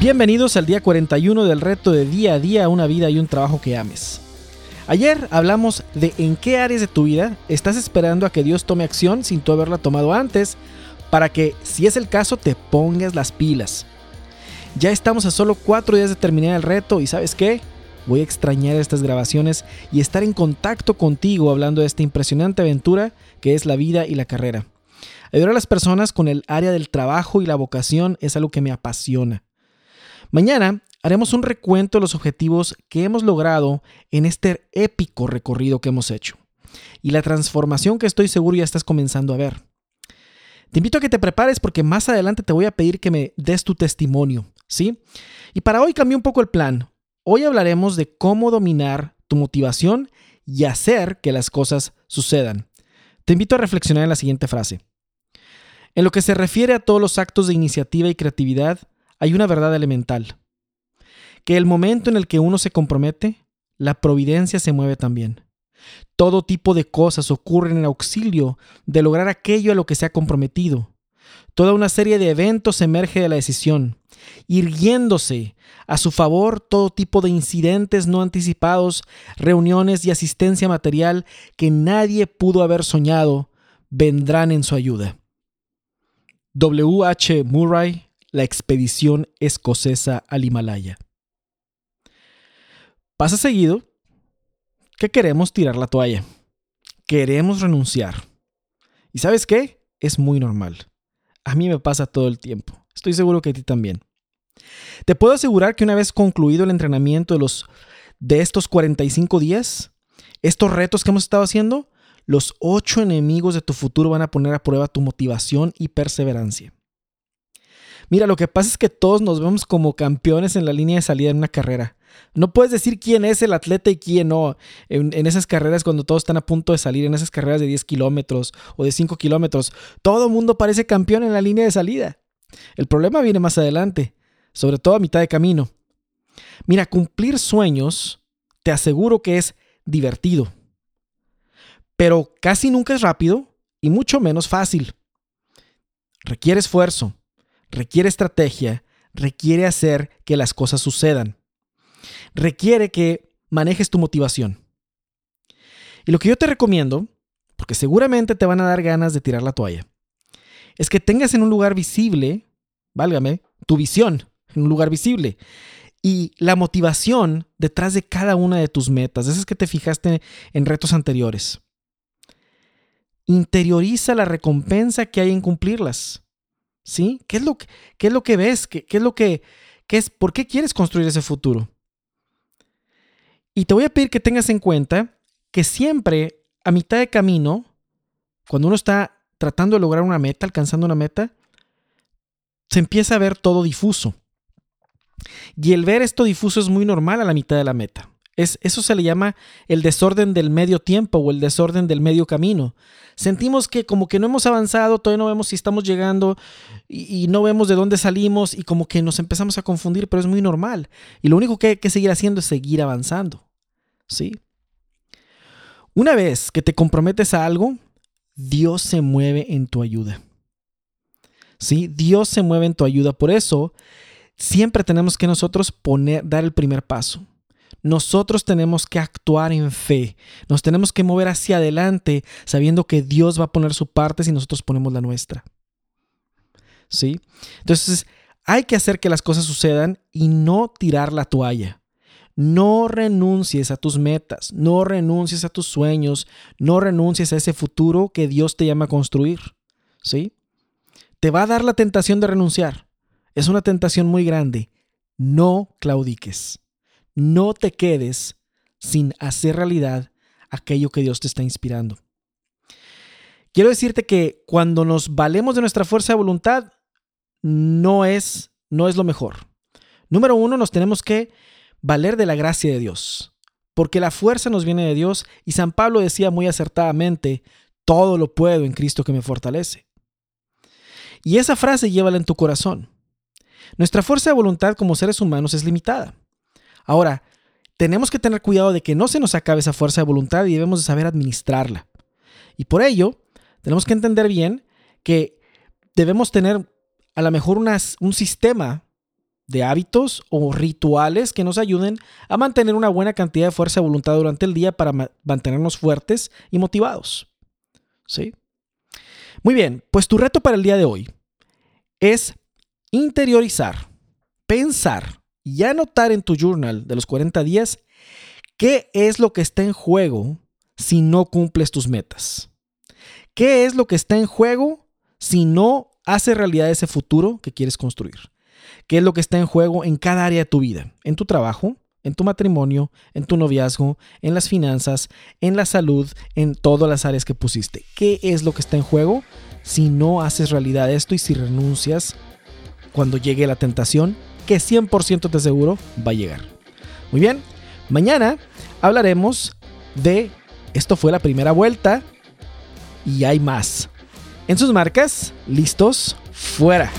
Bienvenidos al día 41 del reto de día a día, una vida y un trabajo que ames. Ayer hablamos de en qué áreas de tu vida estás esperando a que Dios tome acción sin tú haberla tomado antes, para que, si es el caso, te pongas las pilas. Ya estamos a solo cuatro días de terminar el reto y sabes qué? Voy a extrañar estas grabaciones y estar en contacto contigo hablando de esta impresionante aventura que es la vida y la carrera. Ayudar a las personas con el área del trabajo y la vocación es algo que me apasiona. Mañana haremos un recuento de los objetivos que hemos logrado en este épico recorrido que hemos hecho y la transformación que estoy seguro ya estás comenzando a ver. Te invito a que te prepares porque más adelante te voy a pedir que me des tu testimonio, ¿sí? Y para hoy cambié un poco el plan. Hoy hablaremos de cómo dominar tu motivación y hacer que las cosas sucedan. Te invito a reflexionar en la siguiente frase. En lo que se refiere a todos los actos de iniciativa y creatividad, hay una verdad elemental, que el momento en el que uno se compromete, la providencia se mueve también. Todo tipo de cosas ocurren en auxilio de lograr aquello a lo que se ha comprometido. Toda una serie de eventos emerge de la decisión, irguiéndose a su favor todo tipo de incidentes no anticipados, reuniones y asistencia material que nadie pudo haber soñado, vendrán en su ayuda. W. H. Murray la expedición escocesa al Himalaya. Pasa seguido que queremos tirar la toalla. Queremos renunciar. ¿Y sabes qué? Es muy normal. A mí me pasa todo el tiempo. Estoy seguro que a ti también. Te puedo asegurar que una vez concluido el entrenamiento de, los, de estos 45 días, estos retos que hemos estado haciendo, los ocho enemigos de tu futuro van a poner a prueba tu motivación y perseverancia. Mira, lo que pasa es que todos nos vemos como campeones en la línea de salida en una carrera. No puedes decir quién es el atleta y quién no. En, esas carreras, cuando todos están a punto de salir, en esas carreras de 10 kilómetros o de 5 kilómetros, todo mundo parece campeón en la línea de salida. El problema viene más adelante, sobre todo a mitad de camino. Mira, cumplir sueños, te aseguro que es divertido. Pero casi nunca es rápido y mucho menos fácil. Requiere esfuerzo, requiere estrategia, requiere hacer que las cosas sucedan. Requiere que manejes tu motivación. Y lo que yo te recomiendo, porque seguramente te van a dar ganas de tirar la toalla, es que tengas en un lugar visible, válgame, tu visión en un lugar visible. Y la motivación detrás de cada una de tus metas, esas que te fijaste en retos anteriores. Interioriza la recompensa que hay en cumplirlas. ¿Sí? ¿Qué es lo, qué es lo que ves? ¿Qué, es lo que, qué es, ¿Por qué quieres construir ese futuro? Y te voy a pedir que tengas en cuenta que siempre a mitad de camino, cuando uno está tratando de lograr una meta, alcanzando una meta, se empieza a ver todo difuso. Y el ver esto difuso es muy normal a la mitad de la meta eso se le llama el desorden del medio tiempo o el desorden del medio camino. Sentimos que como que no hemos avanzado, todavía no vemos si estamos llegando y, no vemos de dónde salimos y como que nos empezamos a confundir, pero es muy normal. Y lo único que hay que seguir haciendo es seguir avanzando. ¿Sí? Una vez que te comprometes a algo, Dios se mueve en tu ayuda. ¿Sí? Dios se mueve en tu ayuda. Por eso, siempre tenemos que nosotros poner, dar el primer paso nosotros tenemos que actuar en fe. Nos tenemos que mover hacia adelante sabiendo que Dios va a poner su parte si nosotros ponemos la nuestra. ¿Sí? Entonces, hay que hacer que las cosas sucedan y no tirar la toalla. No renuncies a tus metas, no renuncies a tus sueños, no renuncies a ese futuro que Dios te llama a construir. ¿Sí? Te va a dar la tentación de renunciar. Es una tentación muy grande. No claudiques no te quedes sin hacer realidad aquello que Dios te está inspirando. Quiero decirte que cuando nos valemos de nuestra fuerza de voluntad, no es, no es lo mejor. Número uno, nos tenemos que valer de la gracia de Dios, porque la fuerza nos viene de Dios y San Pablo decía muy acertadamente, todo lo puedo en Cristo que me fortalece. Y esa frase llévala en tu corazón. Nuestra fuerza de voluntad como seres humanos es limitada. Ahora, tenemos que tener cuidado de que no se nos acabe esa fuerza de voluntad y debemos de saber administrarla. Y por ello, tenemos que entender bien que debemos tener a lo mejor un sistema de hábitos o rituales que nos ayuden a mantener una buena cantidad de fuerza de voluntad durante el día para mantenernos fuertes y motivados. ¿Sí? Muy bien, pues tu reto para el día de hoy es interiorizar, pensar y anotar en tu journal de los 40 días qué es lo que está en juego si no cumples tus metas. ¿Qué es lo que está en juego si no haces realidad ese futuro que quieres construir? ¿Qué es lo que está en juego en cada área de tu vida? En tu trabajo, en tu matrimonio, en tu noviazgo, en las finanzas, en la salud, en todas las áreas que pusiste. ¿Qué es lo que está en juego si no haces realidad esto y si renuncias cuando llegue la tentación, que 100% te aseguro va a llegar? Muy bien, mañana hablaremos de esto fue la primera vuelta y hay más. En sus marcas, listos, fuera.